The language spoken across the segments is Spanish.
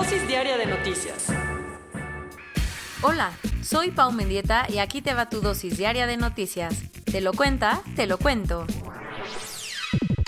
Dosis diaria de noticias. Hola, soy Pau Mendieta y aquí te va tu dosis diaria de noticias. Te lo cuenta, te lo cuento.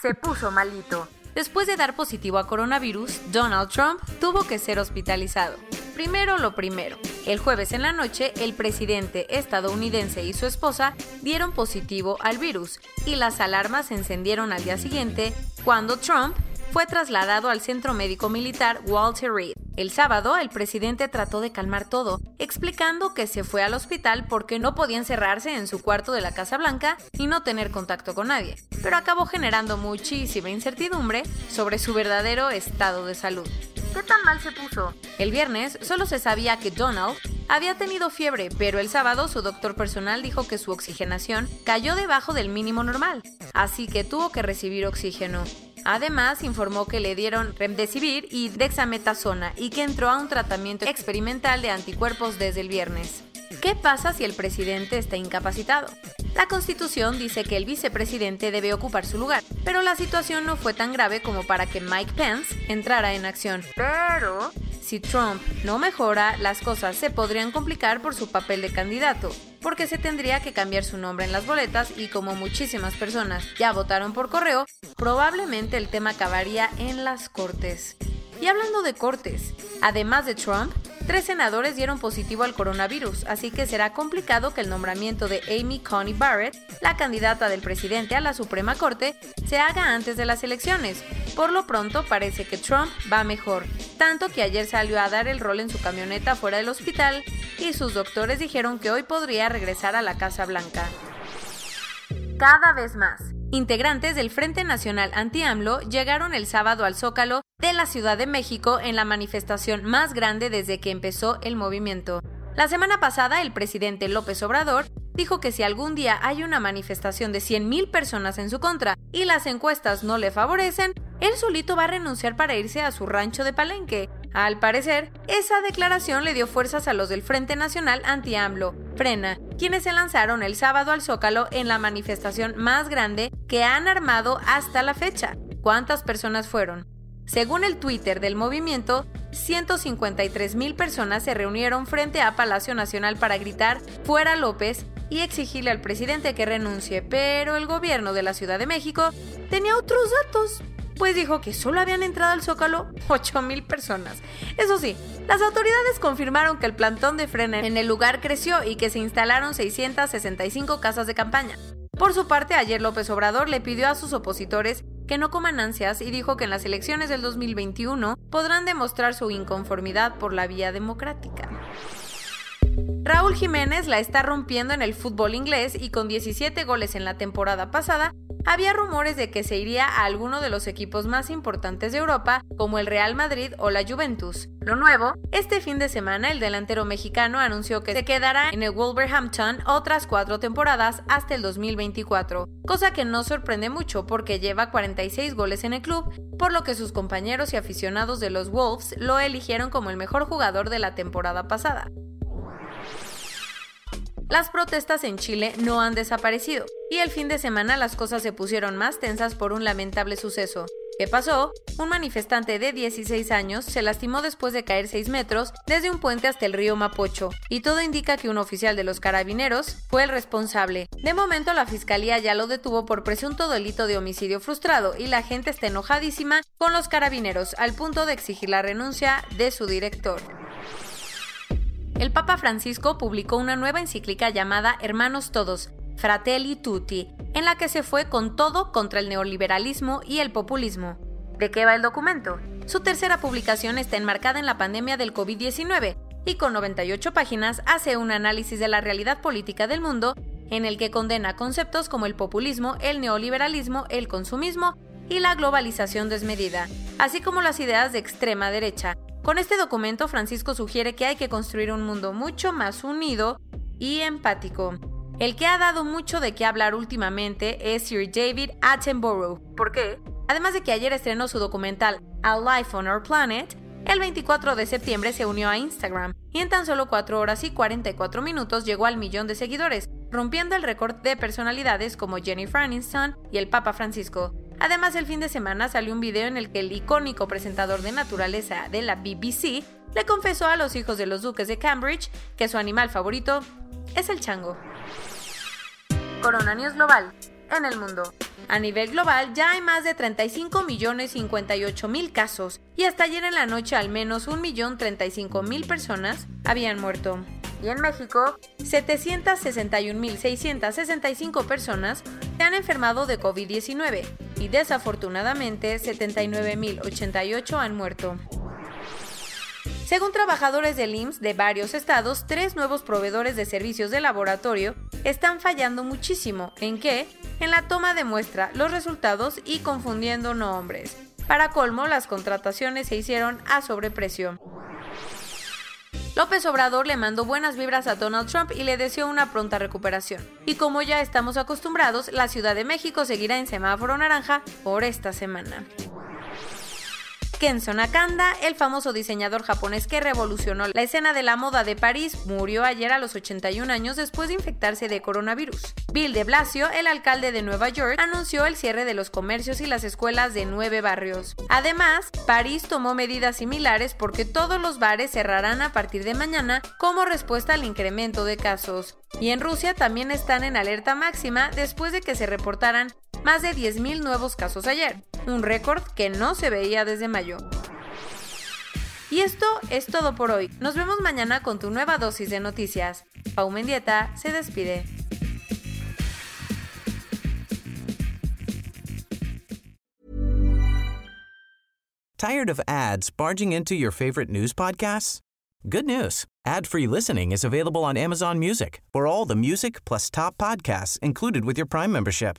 Se puso malito. Después de dar positivo a coronavirus, Donald Trump tuvo que ser hospitalizado. Primero lo primero. El jueves en la noche, el presidente estadounidense y su esposa dieron positivo al virus y las alarmas se encendieron al día siguiente cuando Trump fue trasladado al Centro Médico Militar Walter Reed. El sábado, el presidente trató de calmar todo, explicando que se fue al hospital porque no podía encerrarse en su cuarto de la Casa Blanca y no tener contacto con nadie, pero acabó generando muchísima incertidumbre sobre su verdadero estado de salud. ¿Qué tan mal se puso? El viernes solo se sabía que Donald había tenido fiebre, pero el sábado su doctor personal dijo que su oxigenación cayó debajo del mínimo normal, así que tuvo que recibir oxígeno. Además, informó que le dieron remdesivir y dexametasona y que entró a un tratamiento experimental de anticuerpos desde el viernes. ¿Qué pasa si el presidente está incapacitado? La Constitución dice que el vicepresidente debe ocupar su lugar, pero la situación no fue tan grave como para que Mike Pence entrara en acción. Pero si Trump no mejora, las cosas se podrían complicar por su papel de candidato, porque se tendría que cambiar su nombre en las boletas y como muchísimas personas ya votaron por correo, probablemente el tema acabaría en las cortes. Y hablando de cortes, además de Trump, tres senadores dieron positivo al coronavirus, así que será complicado que el nombramiento de Amy Coney Barrett, la candidata del presidente a la Suprema Corte, se haga antes de las elecciones. Por lo pronto parece que Trump va mejor, tanto que ayer salió a dar el rol en su camioneta fuera del hospital y sus doctores dijeron que hoy podría regresar a la Casa Blanca. Cada vez más. Integrantes del Frente Nacional Anti-AMLO llegaron el sábado al Zócalo de la Ciudad de México en la manifestación más grande desde que empezó el movimiento. La semana pasada, el presidente López Obrador dijo que si algún día hay una manifestación de 100.000 personas en su contra y las encuestas no le favorecen, él solito va a renunciar para irse a su rancho de Palenque. Al parecer, esa declaración le dio fuerzas a los del Frente Nacional Anti-AMLO, Frena, quienes se lanzaron el sábado al Zócalo en la manifestación más grande que han armado hasta la fecha. ¿Cuántas personas fueron? Según el Twitter del movimiento, 153 mil personas se reunieron frente a Palacio Nacional para gritar fuera López y exigirle al presidente que renuncie, pero el gobierno de la Ciudad de México tenía otros datos, pues dijo que solo habían entrado al Zócalo 8 mil personas. Eso sí, las autoridades confirmaron que el plantón de frena en el lugar creció y que se instalaron 665 casas de campaña. Por su parte, ayer López Obrador le pidió a sus opositores que no coman ansias y dijo que en las elecciones del 2021 podrán demostrar su inconformidad por la vía democrática. Raúl Jiménez la está rompiendo en el fútbol inglés y con 17 goles en la temporada pasada, había rumores de que se iría a alguno de los equipos más importantes de Europa, como el Real Madrid o la Juventus. Lo nuevo, este fin de semana el delantero mexicano anunció que se quedará en el Wolverhampton otras cuatro temporadas hasta el 2024, cosa que no sorprende mucho porque lleva 46 goles en el club, por lo que sus compañeros y aficionados de los Wolves lo eligieron como el mejor jugador de la temporada pasada. Las protestas en Chile no han desaparecido y el fin de semana las cosas se pusieron más tensas por un lamentable suceso. ¿Qué pasó? Un manifestante de 16 años se lastimó después de caer 6 metros desde un puente hasta el río Mapocho, y todo indica que un oficial de los carabineros fue el responsable. De momento la fiscalía ya lo detuvo por presunto delito de homicidio frustrado y la gente está enojadísima con los carabineros al punto de exigir la renuncia de su director. El Papa Francisco publicó una nueva encíclica llamada Hermanos Todos, Fratelli Tutti, en la que se fue con todo contra el neoliberalismo y el populismo. ¿De qué va el documento? Su tercera publicación está enmarcada en la pandemia del COVID-19 y con 98 páginas hace un análisis de la realidad política del mundo en el que condena conceptos como el populismo, el neoliberalismo, el consumismo y la globalización desmedida, así como las ideas de extrema derecha. Con este documento, Francisco sugiere que hay que construir un mundo mucho más unido y empático. El que ha dado mucho de qué hablar últimamente es Sir David Attenborough. ¿Por qué? Además de que ayer estrenó su documental A Life on Our Planet, el 24 de septiembre se unió a Instagram y en tan solo 4 horas y 44 minutos llegó al millón de seguidores, rompiendo el récord de personalidades como Jennifer Aniston y el Papa Francisco. Además, el fin de semana salió un video en el que el icónico presentador de naturaleza de la BBC le confesó a los hijos de los duques de Cambridge que su animal favorito es el chango. Corona News Global. En el mundo. A nivel global ya hay más de 35 millones 58 mil casos y hasta ayer en la noche al menos 1 millón 35 mil personas habían muerto. Y en México, 761.665 personas se han enfermado de COVID-19 y desafortunadamente 79.088 han muerto. Según trabajadores del IMSS de varios estados, tres nuevos proveedores de servicios de laboratorio están fallando muchísimo. ¿En qué? En la toma de muestra, los resultados y confundiendo nombres. Para colmo, las contrataciones se hicieron a sobreprecio. López Obrador le mandó buenas vibras a Donald Trump y le deseó una pronta recuperación. Y como ya estamos acostumbrados, la Ciudad de México seguirá en semáforo naranja por esta semana. Kenzo Nakanda, el famoso diseñador japonés que revolucionó la escena de la moda de París, murió ayer a los 81 años después de infectarse de coronavirus. Bill de Blasio, el alcalde de Nueva York, anunció el cierre de los comercios y las escuelas de nueve barrios. Además, París tomó medidas similares porque todos los bares cerrarán a partir de mañana como respuesta al incremento de casos. Y en Rusia también están en alerta máxima después de que se reportaran más de 10.000 nuevos casos ayer, un récord que no se veía desde mayo. Y esto es todo por hoy. Nos vemos mañana con tu nueva dosis de noticias. Pau Mendieta se despide. Tired of ads barging into your favorite news podcasts? Good news. Ad-free listening is available on Amazon Music. For all the music plus top podcasts included with your Prime membership.